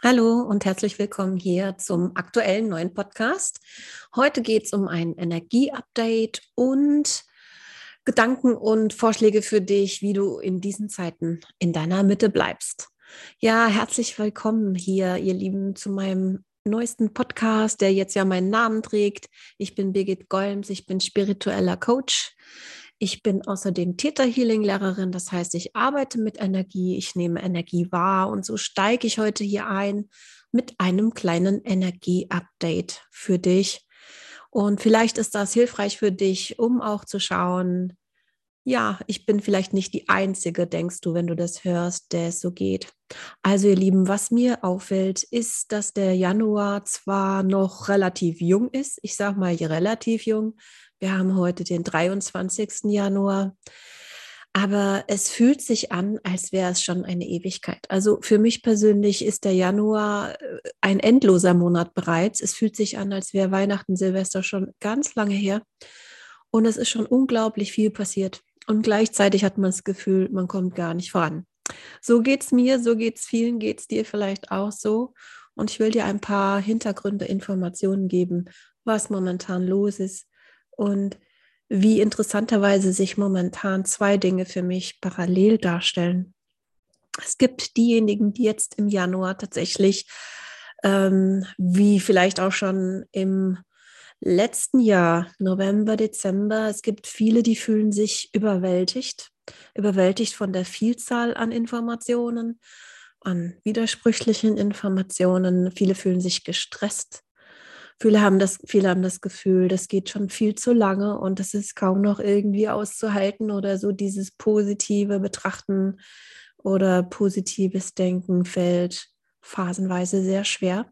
Hallo und herzlich willkommen hier zum aktuellen neuen Podcast. Heute geht es um ein Energieupdate und Gedanken und Vorschläge für dich, wie du in diesen Zeiten in deiner Mitte bleibst. Ja, herzlich willkommen hier, ihr Lieben, zu meinem neuesten Podcast, der jetzt ja meinen Namen trägt. Ich bin Birgit Golms, ich bin spiritueller Coach. Ich bin außerdem Theta-Healing-Lehrerin, das heißt, ich arbeite mit Energie, ich nehme Energie wahr und so steige ich heute hier ein mit einem kleinen Energie-Update für dich. Und vielleicht ist das hilfreich für dich, um auch zu schauen, ja, ich bin vielleicht nicht die Einzige, denkst du, wenn du das hörst, der es so geht. Also ihr Lieben, was mir auffällt, ist, dass der Januar zwar noch relativ jung ist, ich sage mal relativ jung, wir haben heute den 23. Januar. Aber es fühlt sich an, als wäre es schon eine Ewigkeit. Also für mich persönlich ist der Januar äh, ein endloser Monat bereits. Es fühlt sich an, als wäre Weihnachten, Silvester schon ganz lange her. Und es ist schon unglaublich viel passiert. Und gleichzeitig hat man das Gefühl, man kommt gar nicht voran. So geht es mir, so geht es vielen, geht es dir vielleicht auch so. Und ich will dir ein paar Hintergründe, Informationen geben, was momentan los ist, und wie interessanterweise sich momentan zwei Dinge für mich parallel darstellen. Es gibt diejenigen, die jetzt im Januar tatsächlich, ähm, wie vielleicht auch schon im letzten Jahr, November, Dezember, es gibt viele, die fühlen sich überwältigt, überwältigt von der Vielzahl an Informationen, an widersprüchlichen Informationen. Viele fühlen sich gestresst, Viele haben das, viele haben das Gefühl, das geht schon viel zu lange und das ist kaum noch irgendwie auszuhalten oder so dieses positive Betrachten oder positives Denken fällt phasenweise sehr schwer.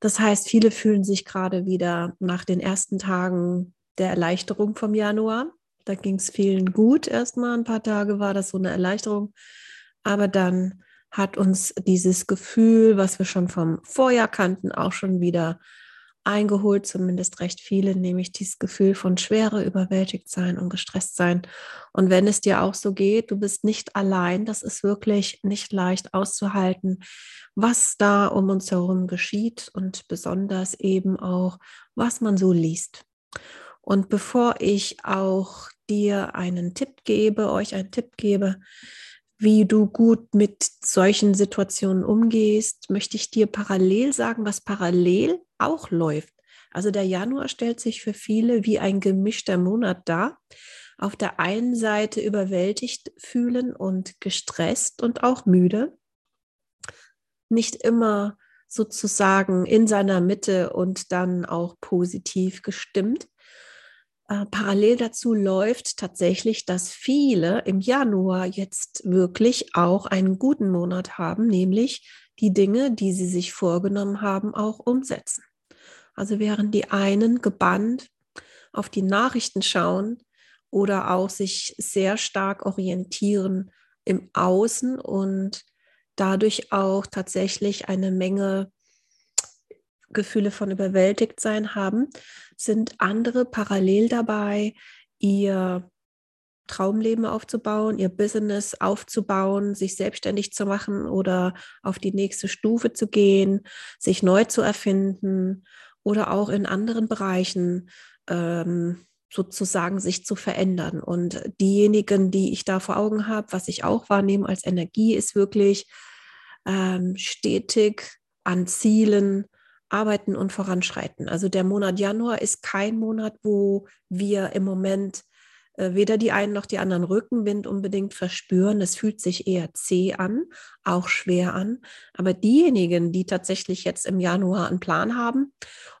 Das heißt, viele fühlen sich gerade wieder nach den ersten Tagen der Erleichterung vom Januar. Da ging es vielen gut erstmal. Ein paar Tage war das so eine Erleichterung. Aber dann hat uns dieses Gefühl, was wir schon vom Vorjahr kannten, auch schon wieder eingeholt, zumindest recht viele, nämlich dieses Gefühl von Schwere, überwältigt sein und gestresst sein. Und wenn es dir auch so geht, du bist nicht allein, das ist wirklich nicht leicht auszuhalten, was da um uns herum geschieht und besonders eben auch, was man so liest. Und bevor ich auch dir einen Tipp gebe, euch einen Tipp gebe, wie du gut mit solchen Situationen umgehst, möchte ich dir parallel sagen, was parallel auch läuft. Also der Januar stellt sich für viele wie ein gemischter Monat dar. Auf der einen Seite überwältigt fühlen und gestresst und auch müde. Nicht immer sozusagen in seiner Mitte und dann auch positiv gestimmt. Äh, parallel dazu läuft tatsächlich, dass viele im Januar jetzt wirklich auch einen guten Monat haben, nämlich die Dinge, die sie sich vorgenommen haben, auch umsetzen. Also während die einen gebannt auf die Nachrichten schauen oder auch sich sehr stark orientieren im Außen und dadurch auch tatsächlich eine Menge Gefühle von überwältigt sein haben, sind andere parallel dabei, ihr Traumleben aufzubauen, ihr Business aufzubauen, sich selbstständig zu machen oder auf die nächste Stufe zu gehen, sich neu zu erfinden oder auch in anderen Bereichen ähm, sozusagen sich zu verändern. Und diejenigen, die ich da vor Augen habe, was ich auch wahrnehme als Energie, ist wirklich ähm, stetig an Zielen arbeiten und voranschreiten. Also der Monat Januar ist kein Monat, wo wir im Moment äh, weder die einen noch die anderen Rückenwind unbedingt verspüren. Es fühlt sich eher zäh an, auch schwer an. Aber diejenigen, die tatsächlich jetzt im Januar einen Plan haben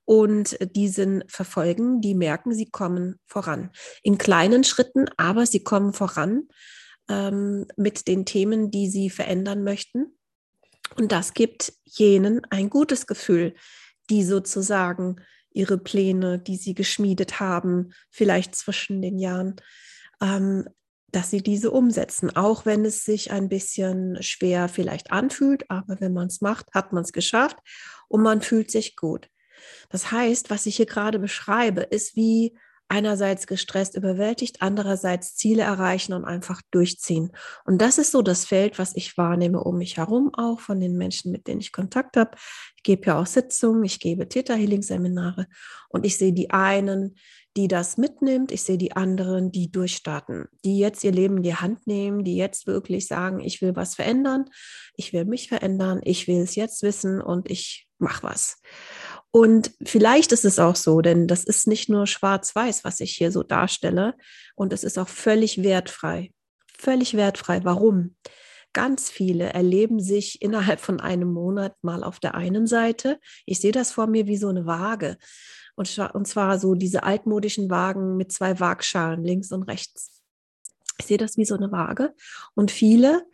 und diesen verfolgen, die merken, sie kommen voran. In kleinen Schritten, aber sie kommen voran ähm, mit den Themen, die sie verändern möchten. Und das gibt jenen ein gutes Gefühl, die sozusagen ihre Pläne, die sie geschmiedet haben, vielleicht zwischen den Jahren, ähm, dass sie diese umsetzen, auch wenn es sich ein bisschen schwer vielleicht anfühlt, aber wenn man es macht, hat man es geschafft und man fühlt sich gut. Das heißt, was ich hier gerade beschreibe, ist wie einerseits gestresst, überwältigt, andererseits Ziele erreichen und einfach durchziehen. Und das ist so das Feld, was ich wahrnehme um mich herum, auch von den Menschen, mit denen ich Kontakt habe. Ich gebe ja auch Sitzungen, ich gebe Theta Healing Seminare und ich sehe die einen, die das mitnimmt. Ich sehe die anderen, die durchstarten, die jetzt ihr Leben in die Hand nehmen, die jetzt wirklich sagen, ich will was verändern, ich will mich verändern, ich will es jetzt wissen und ich mache was. Und vielleicht ist es auch so, denn das ist nicht nur schwarz-weiß, was ich hier so darstelle. Und es ist auch völlig wertfrei. Völlig wertfrei. Warum? Ganz viele erleben sich innerhalb von einem Monat mal auf der einen Seite. Ich sehe das vor mir wie so eine Waage. Und, zwar so diese altmodischen Wagen mit zwei Waagschalen links und rechts. Ich sehe das wie so eine Waage. Und viele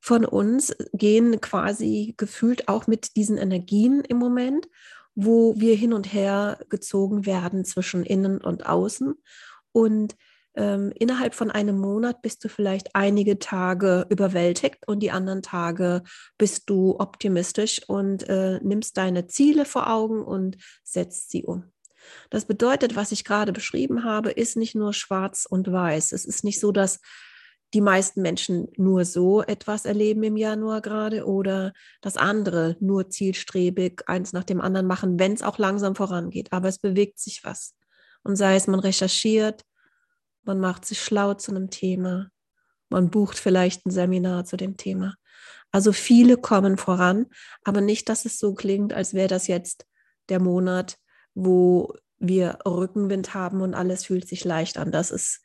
von uns gehen quasi gefühlt auch mit diesen Energien im Moment wo wir hin und her gezogen werden zwischen innen und außen. Und ähm, innerhalb von einem Monat bist du vielleicht einige Tage überwältigt und die anderen Tage bist du optimistisch und äh, nimmst deine Ziele vor Augen und setzt sie um. Das bedeutet, was ich gerade beschrieben habe, ist nicht nur schwarz und weiß. Es ist nicht so, dass die meisten Menschen nur so etwas erleben im Januar gerade oder das andere nur zielstrebig eins nach dem anderen machen, wenn es auch langsam vorangeht. Aber es bewegt sich was. Und sei es, man recherchiert, man macht sich schlau zu einem Thema, man bucht vielleicht ein Seminar zu dem Thema. Also viele kommen voran, aber nicht, dass es so klingt, als wäre das jetzt der Monat, wo wir Rückenwind haben und alles fühlt sich leicht an. Das ist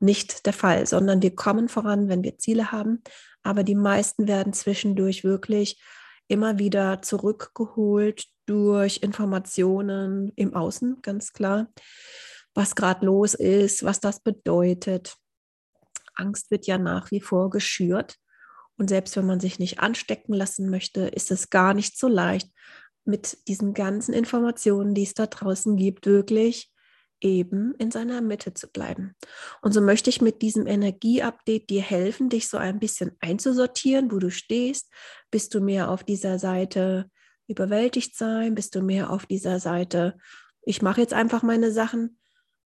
nicht der Fall, sondern wir kommen voran, wenn wir Ziele haben. Aber die meisten werden zwischendurch wirklich immer wieder zurückgeholt durch Informationen im Außen, ganz klar, was gerade los ist, was das bedeutet. Angst wird ja nach wie vor geschürt. Und selbst wenn man sich nicht anstecken lassen möchte, ist es gar nicht so leicht, mit diesen ganzen Informationen, die es da draußen gibt, wirklich eben in seiner Mitte zu bleiben. Und so möchte ich mit diesem Energieupdate dir helfen, dich so ein bisschen einzusortieren, wo du stehst. Bist du mehr auf dieser Seite überwältigt sein? Bist du mehr auf dieser Seite, ich mache jetzt einfach meine Sachen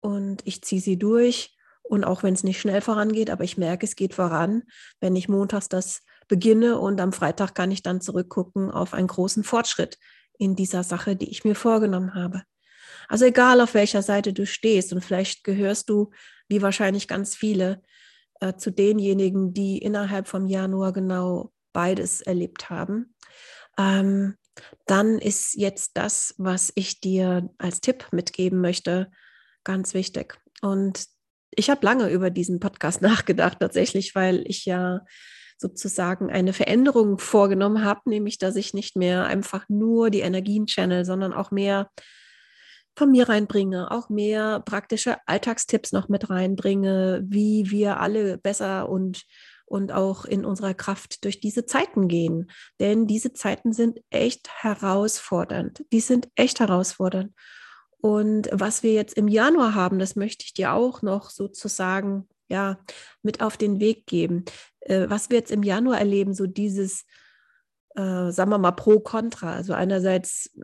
und ich ziehe sie durch? Und auch wenn es nicht schnell vorangeht, aber ich merke, es geht voran, wenn ich montags das beginne und am Freitag kann ich dann zurückgucken auf einen großen Fortschritt in dieser Sache, die ich mir vorgenommen habe. Also egal, auf welcher Seite du stehst und vielleicht gehörst du, wie wahrscheinlich ganz viele, äh, zu denjenigen, die innerhalb vom Januar genau beides erlebt haben. Ähm, dann ist jetzt das, was ich dir als Tipp mitgeben möchte, ganz wichtig. Und ich habe lange über diesen Podcast nachgedacht, tatsächlich, weil ich ja sozusagen eine Veränderung vorgenommen habe, nämlich dass ich nicht mehr einfach nur die Energien channel, sondern auch mehr von mir reinbringe, auch mehr praktische Alltagstipps noch mit reinbringe, wie wir alle besser und und auch in unserer Kraft durch diese Zeiten gehen. Denn diese Zeiten sind echt herausfordernd. Die sind echt herausfordernd. Und was wir jetzt im Januar haben, das möchte ich dir auch noch sozusagen ja mit auf den Weg geben. Äh, was wir jetzt im Januar erleben, so dieses, äh, sagen wir mal, pro-contra. Also einerseits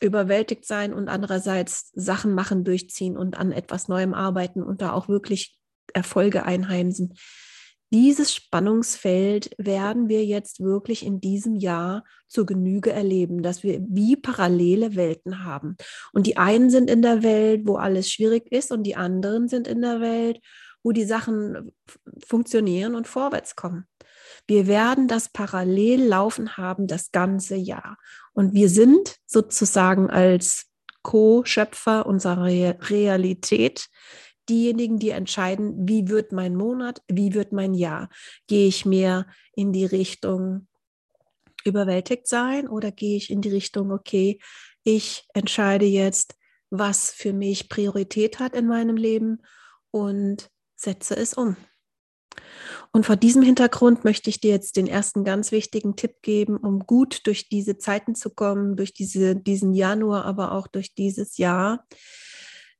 überwältigt sein und andererseits Sachen machen, durchziehen und an etwas Neuem arbeiten und da auch wirklich Erfolge einheimsen. Dieses Spannungsfeld werden wir jetzt wirklich in diesem Jahr zur Genüge erleben, dass wir wie parallele Welten haben. Und die einen sind in der Welt, wo alles schwierig ist, und die anderen sind in der Welt, wo die Sachen funktionieren und vorwärts kommen. Wir werden das parallel laufen haben das ganze Jahr. Und wir sind sozusagen als Co-Schöpfer unserer Realität diejenigen, die entscheiden, wie wird mein Monat, wie wird mein Jahr. Gehe ich mehr in die Richtung überwältigt sein oder gehe ich in die Richtung, okay, ich entscheide jetzt, was für mich Priorität hat in meinem Leben und setze es um. Und vor diesem Hintergrund möchte ich dir jetzt den ersten ganz wichtigen Tipp geben, um gut durch diese Zeiten zu kommen, durch diese, diesen Januar, aber auch durch dieses Jahr.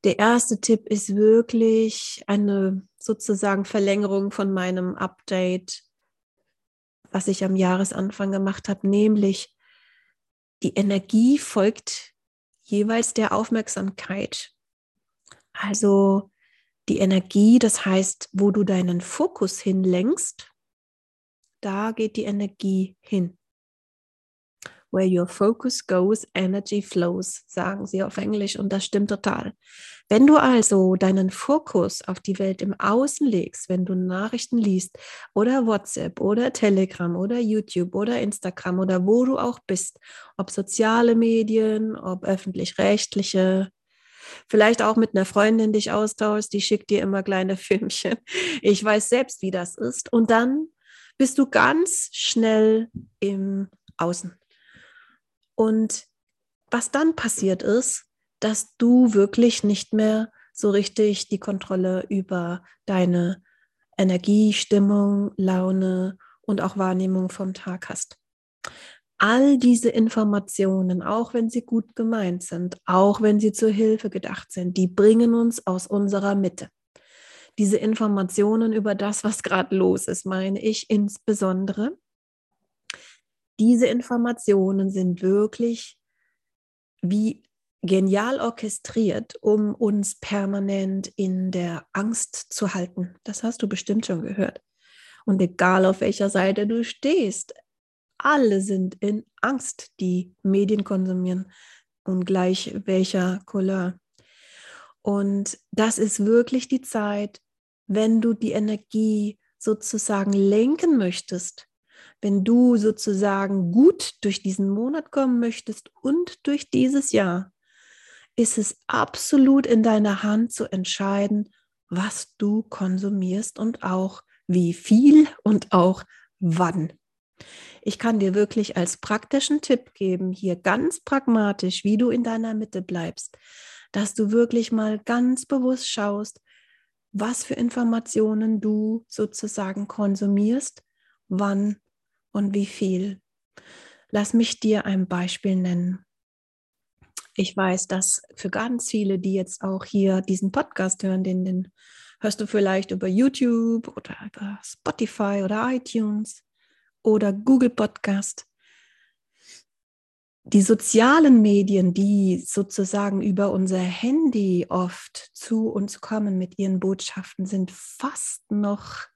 Der erste Tipp ist wirklich eine sozusagen Verlängerung von meinem Update, was ich am Jahresanfang gemacht habe, nämlich die Energie folgt jeweils der Aufmerksamkeit. Also die Energie, das heißt, wo du deinen Fokus hinlenkst, da geht die Energie hin. Where your focus goes, energy flows, sagen sie auf Englisch und das stimmt total. Wenn du also deinen Fokus auf die Welt im Außen legst, wenn du Nachrichten liest oder WhatsApp oder Telegram oder YouTube oder Instagram oder wo du auch bist, ob soziale Medien, ob öffentlich-rechtliche, vielleicht auch mit einer Freundin dich austauschst, die schickt dir immer kleine Filmchen. Ich weiß selbst, wie das ist. Und dann bist du ganz schnell im Außen. Und was dann passiert ist, dass du wirklich nicht mehr so richtig die Kontrolle über deine Energie, Stimmung, Laune und auch Wahrnehmung vom Tag hast. All diese Informationen, auch wenn sie gut gemeint sind, auch wenn sie zur Hilfe gedacht sind, die bringen uns aus unserer Mitte. Diese Informationen über das, was gerade los ist, meine ich insbesondere, diese Informationen sind wirklich wie genial orchestriert, um uns permanent in der Angst zu halten. Das hast du bestimmt schon gehört. Und egal auf welcher Seite du stehst, alle sind in Angst, die Medien konsumieren und gleich welcher Couleur. Und das ist wirklich die Zeit, wenn du die Energie sozusagen lenken möchtest wenn du sozusagen gut durch diesen Monat kommen möchtest und durch dieses Jahr, ist es absolut in deiner Hand zu entscheiden, was du konsumierst und auch wie viel und auch wann. Ich kann dir wirklich als praktischen Tipp geben, hier ganz pragmatisch, wie du in deiner Mitte bleibst, dass du wirklich mal ganz bewusst schaust, was für Informationen du sozusagen konsumierst, wann und wie viel. Lass mich dir ein Beispiel nennen. Ich weiß, dass für ganz viele, die jetzt auch hier diesen Podcast hören, den, den hörst du vielleicht über YouTube oder über Spotify oder iTunes oder Google Podcast. Die sozialen Medien, die sozusagen über unser Handy oft zu uns kommen mit ihren Botschaften, sind fast noch,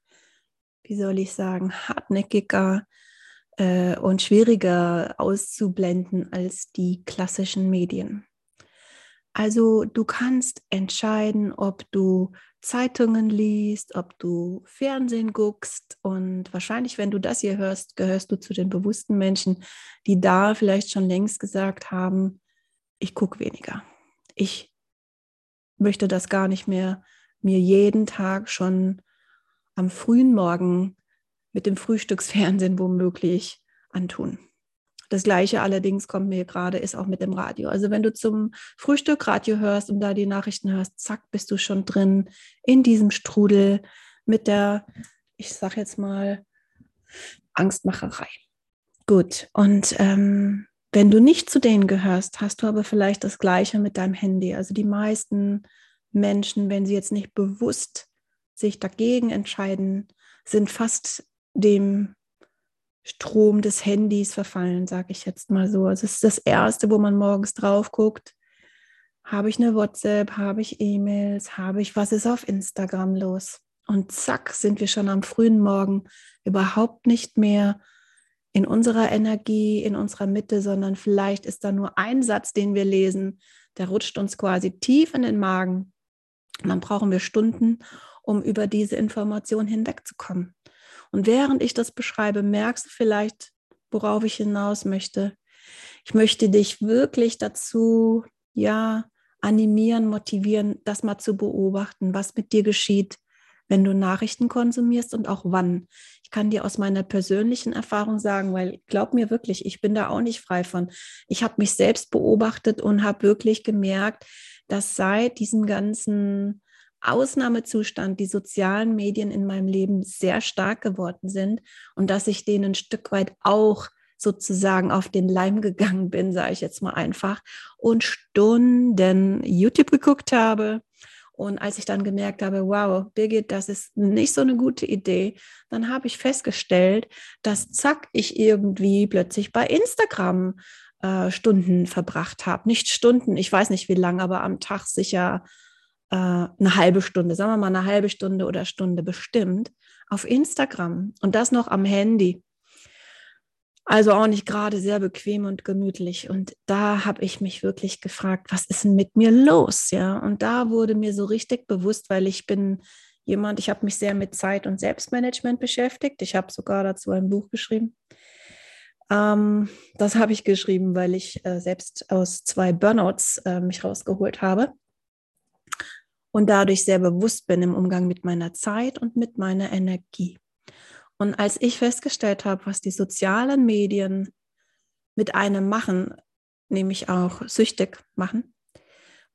wie soll ich sagen, hartnäckiger äh, und schwieriger auszublenden als die klassischen Medien. Also du kannst entscheiden, ob du Zeitungen liest, ob du Fernsehen guckst und wahrscheinlich, wenn du das hier hörst, gehörst du zu den bewussten Menschen, die da vielleicht schon längst gesagt haben, ich gucke weniger. Ich möchte das gar nicht mehr mir jeden Tag schon am frühen Morgen mit dem Frühstücksfernsehen womöglich antun. Das gleiche allerdings kommt mir gerade, ist auch mit dem Radio. Also wenn du zum Frühstück Radio hörst und da die Nachrichten hörst, zack, bist du schon drin in diesem Strudel mit der, ich sag jetzt mal, Angstmacherei. Gut, und ähm, wenn du nicht zu denen gehörst, hast du aber vielleicht das gleiche mit deinem Handy. Also die meisten Menschen, wenn sie jetzt nicht bewusst sich dagegen entscheiden, sind fast dem Strom des Handys verfallen, sage ich jetzt mal so. Also es ist das Erste, wo man morgens drauf guckt. Habe ich eine WhatsApp, habe ich E-Mails, habe ich, was ist auf Instagram los? Und zack, sind wir schon am frühen Morgen überhaupt nicht mehr in unserer Energie, in unserer Mitte, sondern vielleicht ist da nur ein Satz, den wir lesen, der rutscht uns quasi tief in den Magen. Und dann brauchen wir Stunden, um über diese Information hinwegzukommen. Und während ich das beschreibe, merkst du vielleicht, worauf ich hinaus möchte. Ich möchte dich wirklich dazu, ja, animieren, motivieren, das mal zu beobachten, was mit dir geschieht, wenn du Nachrichten konsumierst und auch wann. Ich kann dir aus meiner persönlichen Erfahrung sagen, weil glaub mir wirklich, ich bin da auch nicht frei von. Ich habe mich selbst beobachtet und habe wirklich gemerkt, dass seit diesem ganzen Ausnahmezustand die sozialen Medien in meinem Leben sehr stark geworden sind und dass ich denen ein Stück weit auch sozusagen auf den Leim gegangen bin, sage ich jetzt mal einfach, und Stunden YouTube geguckt habe. Und als ich dann gemerkt habe, wow, Birgit, das ist nicht so eine gute Idee, dann habe ich festgestellt, dass zack, ich irgendwie plötzlich bei Instagram äh, Stunden verbracht habe. Nicht Stunden, ich weiß nicht wie lange, aber am Tag sicher äh, eine halbe Stunde, sagen wir mal eine halbe Stunde oder Stunde bestimmt auf Instagram und das noch am Handy. Also auch nicht gerade sehr bequem und gemütlich. Und da habe ich mich wirklich gefragt, was ist denn mit mir los? Ja, und da wurde mir so richtig bewusst, weil ich bin jemand, ich habe mich sehr mit Zeit und Selbstmanagement beschäftigt. Ich habe sogar dazu ein Buch geschrieben. Ähm, das habe ich geschrieben, weil ich äh, selbst aus zwei Burnouts äh, mich rausgeholt habe und dadurch sehr bewusst bin im Umgang mit meiner Zeit und mit meiner Energie. Und als ich festgestellt habe, was die sozialen Medien mit einem machen, nämlich auch süchtig machen,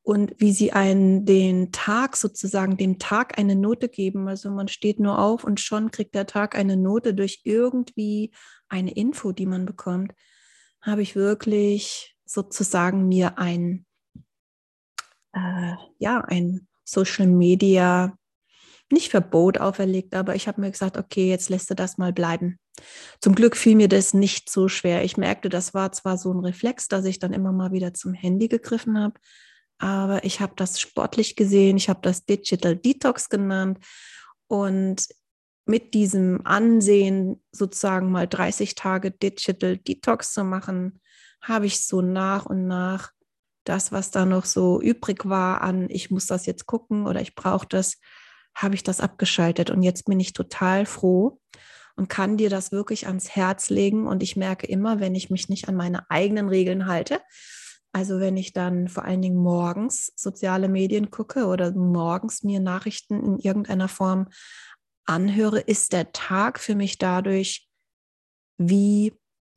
und wie sie einen den Tag sozusagen, dem Tag eine Note geben. Also man steht nur auf und schon kriegt der Tag eine Note durch irgendwie eine Info, die man bekommt, habe ich wirklich sozusagen mir ein, äh, ja, ein Social Media nicht Verbot auferlegt, aber ich habe mir gesagt, okay, jetzt lässt du das mal bleiben. Zum Glück fiel mir das nicht so schwer. Ich merkte, das war zwar so ein Reflex, dass ich dann immer mal wieder zum Handy gegriffen habe, aber ich habe das sportlich gesehen, ich habe das Digital Detox genannt und mit diesem Ansehen sozusagen mal 30 Tage Digital Detox zu machen, habe ich so nach und nach das, was da noch so übrig war an, ich muss das jetzt gucken oder ich brauche das, habe ich das abgeschaltet. Und jetzt bin ich total froh und kann dir das wirklich ans Herz legen. Und ich merke immer, wenn ich mich nicht an meine eigenen Regeln halte, also wenn ich dann vor allen Dingen morgens soziale Medien gucke oder morgens mir Nachrichten in irgendeiner Form anhöre, ist der Tag für mich dadurch wie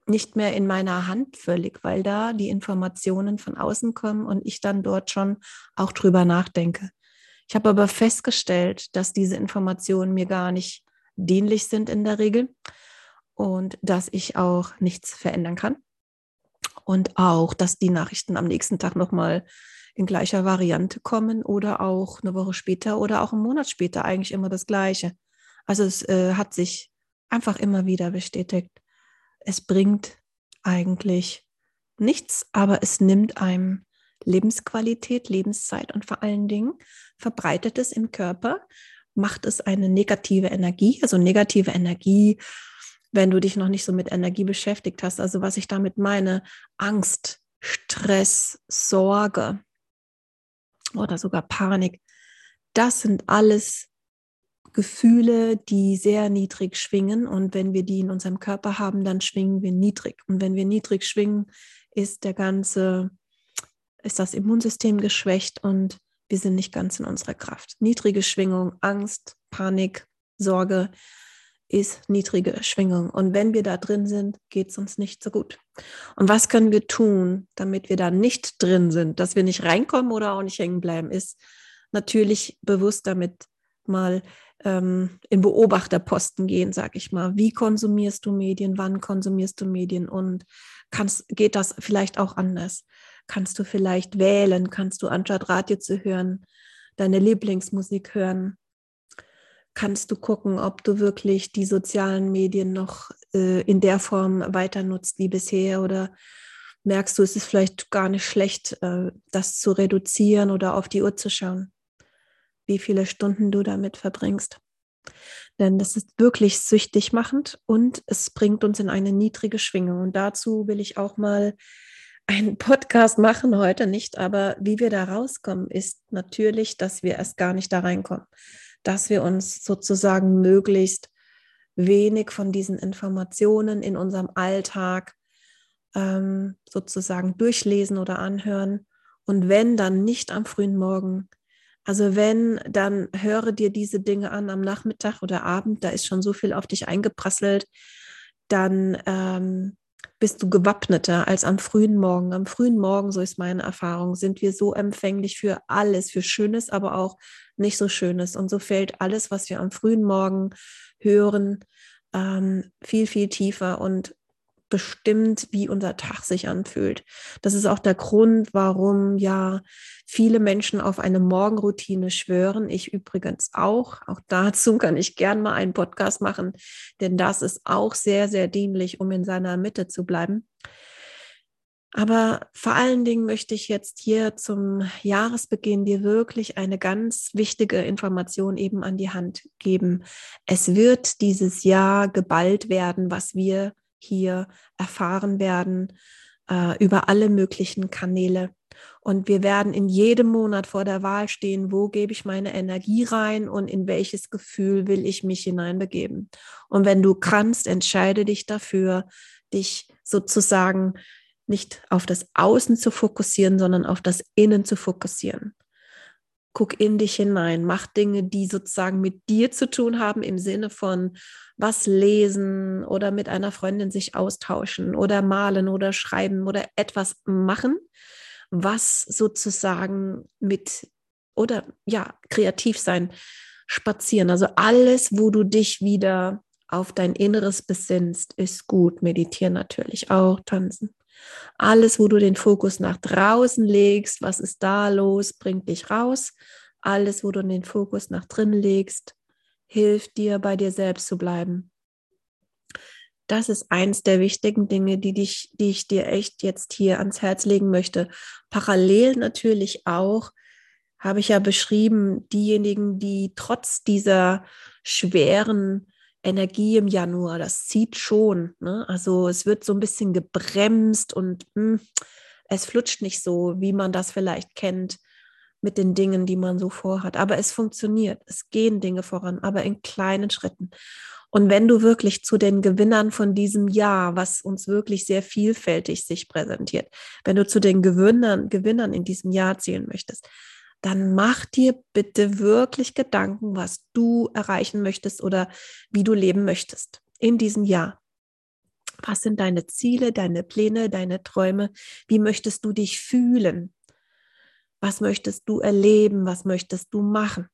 nicht mehr in meiner Hand völlig, weil da die Informationen von außen kommen und ich dann dort schon auch drüber nachdenke. Ich habe aber festgestellt, dass diese Informationen mir gar nicht dienlich sind in der Regel und dass ich auch nichts verändern kann. Und auch, dass die Nachrichten am nächsten Tag nochmal in gleicher Variante kommen oder auch eine Woche später oder auch einen Monat später eigentlich immer das Gleiche. Also es äh, hat sich einfach immer wieder bestätigt. Es bringt eigentlich nichts, aber es nimmt einem Lebensqualität, Lebenszeit und vor allen Dingen verbreitet es im Körper, macht es eine negative Energie, also negative Energie, wenn du dich noch nicht so mit Energie beschäftigt hast. Also was ich damit meine, Angst, Stress, Sorge oder sogar Panik, das sind alles Gefühle, die sehr niedrig schwingen. Und wenn wir die in unserem Körper haben, dann schwingen wir niedrig. Und wenn wir niedrig schwingen, ist der ganze ist das Immunsystem geschwächt und wir sind nicht ganz in unserer Kraft. Niedrige Schwingung, Angst, Panik, Sorge ist niedrige Schwingung. Und wenn wir da drin sind, geht es uns nicht so gut. Und was können wir tun, damit wir da nicht drin sind, dass wir nicht reinkommen oder auch nicht hängen bleiben, ist natürlich bewusst damit mal ähm, in Beobachterposten gehen, sag ich mal. Wie konsumierst du Medien? Wann konsumierst du Medien? Und kannst, geht das vielleicht auch anders? kannst du vielleicht wählen, kannst du anstatt Radio zu hören, deine Lieblingsmusik hören. Kannst du gucken, ob du wirklich die sozialen Medien noch äh, in der Form weiter nutzt wie bisher oder merkst du, es ist vielleicht gar nicht schlecht, äh, das zu reduzieren oder auf die Uhr zu schauen, wie viele Stunden du damit verbringst. Denn das ist wirklich süchtig machend und es bringt uns in eine niedrige Schwingung. Und dazu will ich auch mal einen Podcast machen heute nicht, aber wie wir da rauskommen, ist natürlich, dass wir erst gar nicht da reinkommen, dass wir uns sozusagen möglichst wenig von diesen Informationen in unserem Alltag ähm, sozusagen durchlesen oder anhören. Und wenn, dann nicht am frühen Morgen. Also wenn, dann höre dir diese Dinge an am Nachmittag oder Abend, da ist schon so viel auf dich eingeprasselt, dann ähm, bist du gewappneter als am frühen Morgen. Am frühen Morgen, so ist meine Erfahrung, sind wir so empfänglich für alles, für Schönes, aber auch nicht so Schönes. Und so fällt alles, was wir am frühen Morgen hören, ähm, viel, viel tiefer und bestimmt, wie unser Tag sich anfühlt. Das ist auch der Grund, warum ja viele Menschen auf eine Morgenroutine schwören. Ich übrigens auch. Auch dazu kann ich gern mal einen Podcast machen, denn das ist auch sehr, sehr dienlich, um in seiner Mitte zu bleiben. Aber vor allen Dingen möchte ich jetzt hier zum Jahresbeginn dir wirklich eine ganz wichtige Information eben an die Hand geben. Es wird dieses Jahr geballt werden, was wir hier erfahren werden äh, über alle möglichen Kanäle. Und wir werden in jedem Monat vor der Wahl stehen, wo gebe ich meine Energie rein und in welches Gefühl will ich mich hineinbegeben. Und wenn du kannst, entscheide dich dafür, dich sozusagen nicht auf das Außen zu fokussieren, sondern auf das Innen zu fokussieren. Guck in dich hinein, mach Dinge, die sozusagen mit dir zu tun haben, im Sinne von was lesen oder mit einer Freundin sich austauschen oder malen oder schreiben oder etwas machen, was sozusagen mit oder ja, kreativ sein, spazieren. Also alles, wo du dich wieder auf dein Inneres besinnst, ist gut. Meditieren natürlich auch, tanzen. Alles, wo du den Fokus nach draußen legst, was ist da los, bringt dich raus. Alles, wo du den Fokus nach drin legst, hilft dir, bei dir selbst zu bleiben. Das ist eins der wichtigen Dinge, die, dich, die ich dir echt jetzt hier ans Herz legen möchte. Parallel natürlich auch habe ich ja beschrieben, diejenigen, die trotz dieser schweren Energie im Januar, das zieht schon. Ne? Also es wird so ein bisschen gebremst und mh, hm, es flutscht nicht so, wie man das vielleicht kennt mit den Dingen, die man so vorhat. Aber es funktioniert. Es gehen Dinge voran, aber in kleinen Schritten. Und wenn du wirklich zu den Gewinnern von diesem Jahr, was uns wirklich sehr vielfältig sich präsentiert, wenn du zu den Gewinnern, Gewinnern in diesem Jahr zählen möchtest, dann mach dir bitte wirklich Gedanken, was du erreichen möchtest oder wie du leben möchtest in diesem Jahr. Was sind deine Ziele, deine Pläne, deine Träume? Wie möchtest du dich fühlen? Was möchtest du erleben? Was möchtest du machen?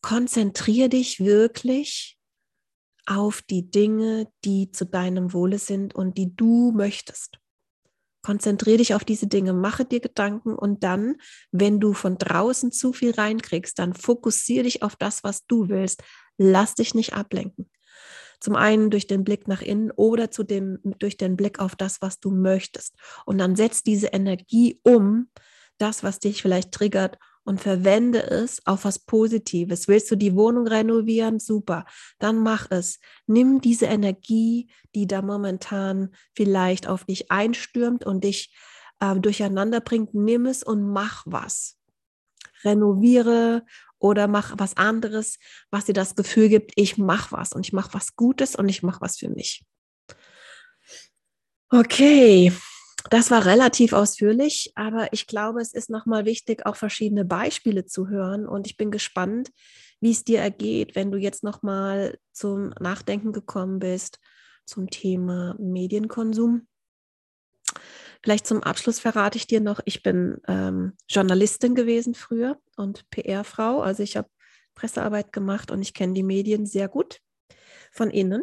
Konzentriere dich wirklich auf die Dinge, die zu deinem Wohle sind und die du möchtest. Konzentriere dich auf diese Dinge, mache dir Gedanken und dann, wenn du von draußen zu viel reinkriegst, dann fokussiere dich auf das, was du willst. Lass dich nicht ablenken. Zum einen durch den Blick nach innen oder zu dem, durch den Blick auf das, was du möchtest. Und dann setz diese Energie um, das, was dich vielleicht triggert, und verwende es auf was Positives. Willst du die Wohnung renovieren? Super, dann mach es. Nimm diese Energie, die da momentan vielleicht auf dich einstürmt und dich äh, durcheinander bringt, nimm es und mach was. Renoviere oder mach was anderes, was dir das Gefühl gibt, ich mach was und ich mach was Gutes und ich mach was für mich. Okay, das war relativ ausführlich, aber ich glaube, es ist nochmal wichtig, auch verschiedene Beispiele zu hören. Und ich bin gespannt, wie es dir ergeht, wenn du jetzt nochmal zum Nachdenken gekommen bist zum Thema Medienkonsum. Vielleicht zum Abschluss verrate ich dir noch, ich bin ähm, Journalistin gewesen früher und PR-Frau. Also ich habe Pressearbeit gemacht und ich kenne die Medien sehr gut von innen.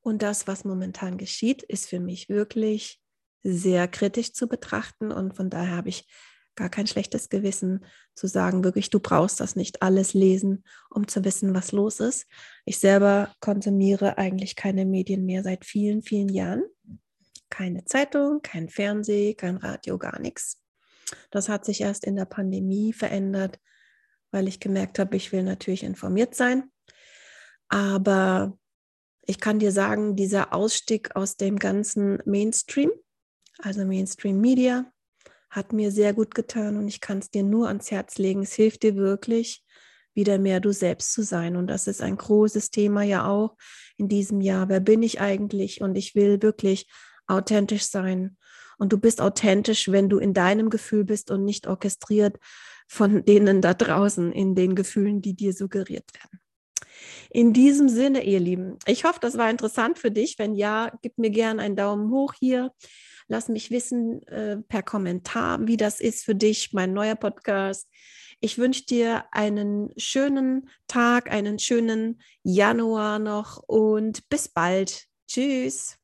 Und das, was momentan geschieht, ist für mich wirklich sehr kritisch zu betrachten und von daher habe ich gar kein schlechtes Gewissen zu sagen, wirklich, du brauchst das nicht alles lesen, um zu wissen, was los ist. Ich selber konsumiere eigentlich keine Medien mehr seit vielen, vielen Jahren. Keine Zeitung, kein Fernseh, kein Radio, gar nichts. Das hat sich erst in der Pandemie verändert, weil ich gemerkt habe, ich will natürlich informiert sein. Aber ich kann dir sagen, dieser Ausstieg aus dem ganzen Mainstream, also Mainstream Media, hat mir sehr gut getan und ich kann es dir nur ans Herz legen. Es hilft dir wirklich, wieder mehr du selbst zu sein. Und das ist ein großes Thema ja auch in diesem Jahr. Wer bin ich eigentlich? Und ich will wirklich authentisch sein. Und du bist authentisch, wenn du in deinem Gefühl bist und nicht orchestriert von denen da draußen in den Gefühlen, die dir suggeriert werden. In diesem Sinne, ihr Lieben, ich hoffe, das war interessant für dich. Wenn ja, gib mir gerne einen Daumen hoch hier. Lass mich wissen äh, per Kommentar, wie das ist für dich, mein neuer Podcast. Ich wünsche dir einen schönen Tag, einen schönen Januar noch und bis bald. Tschüss.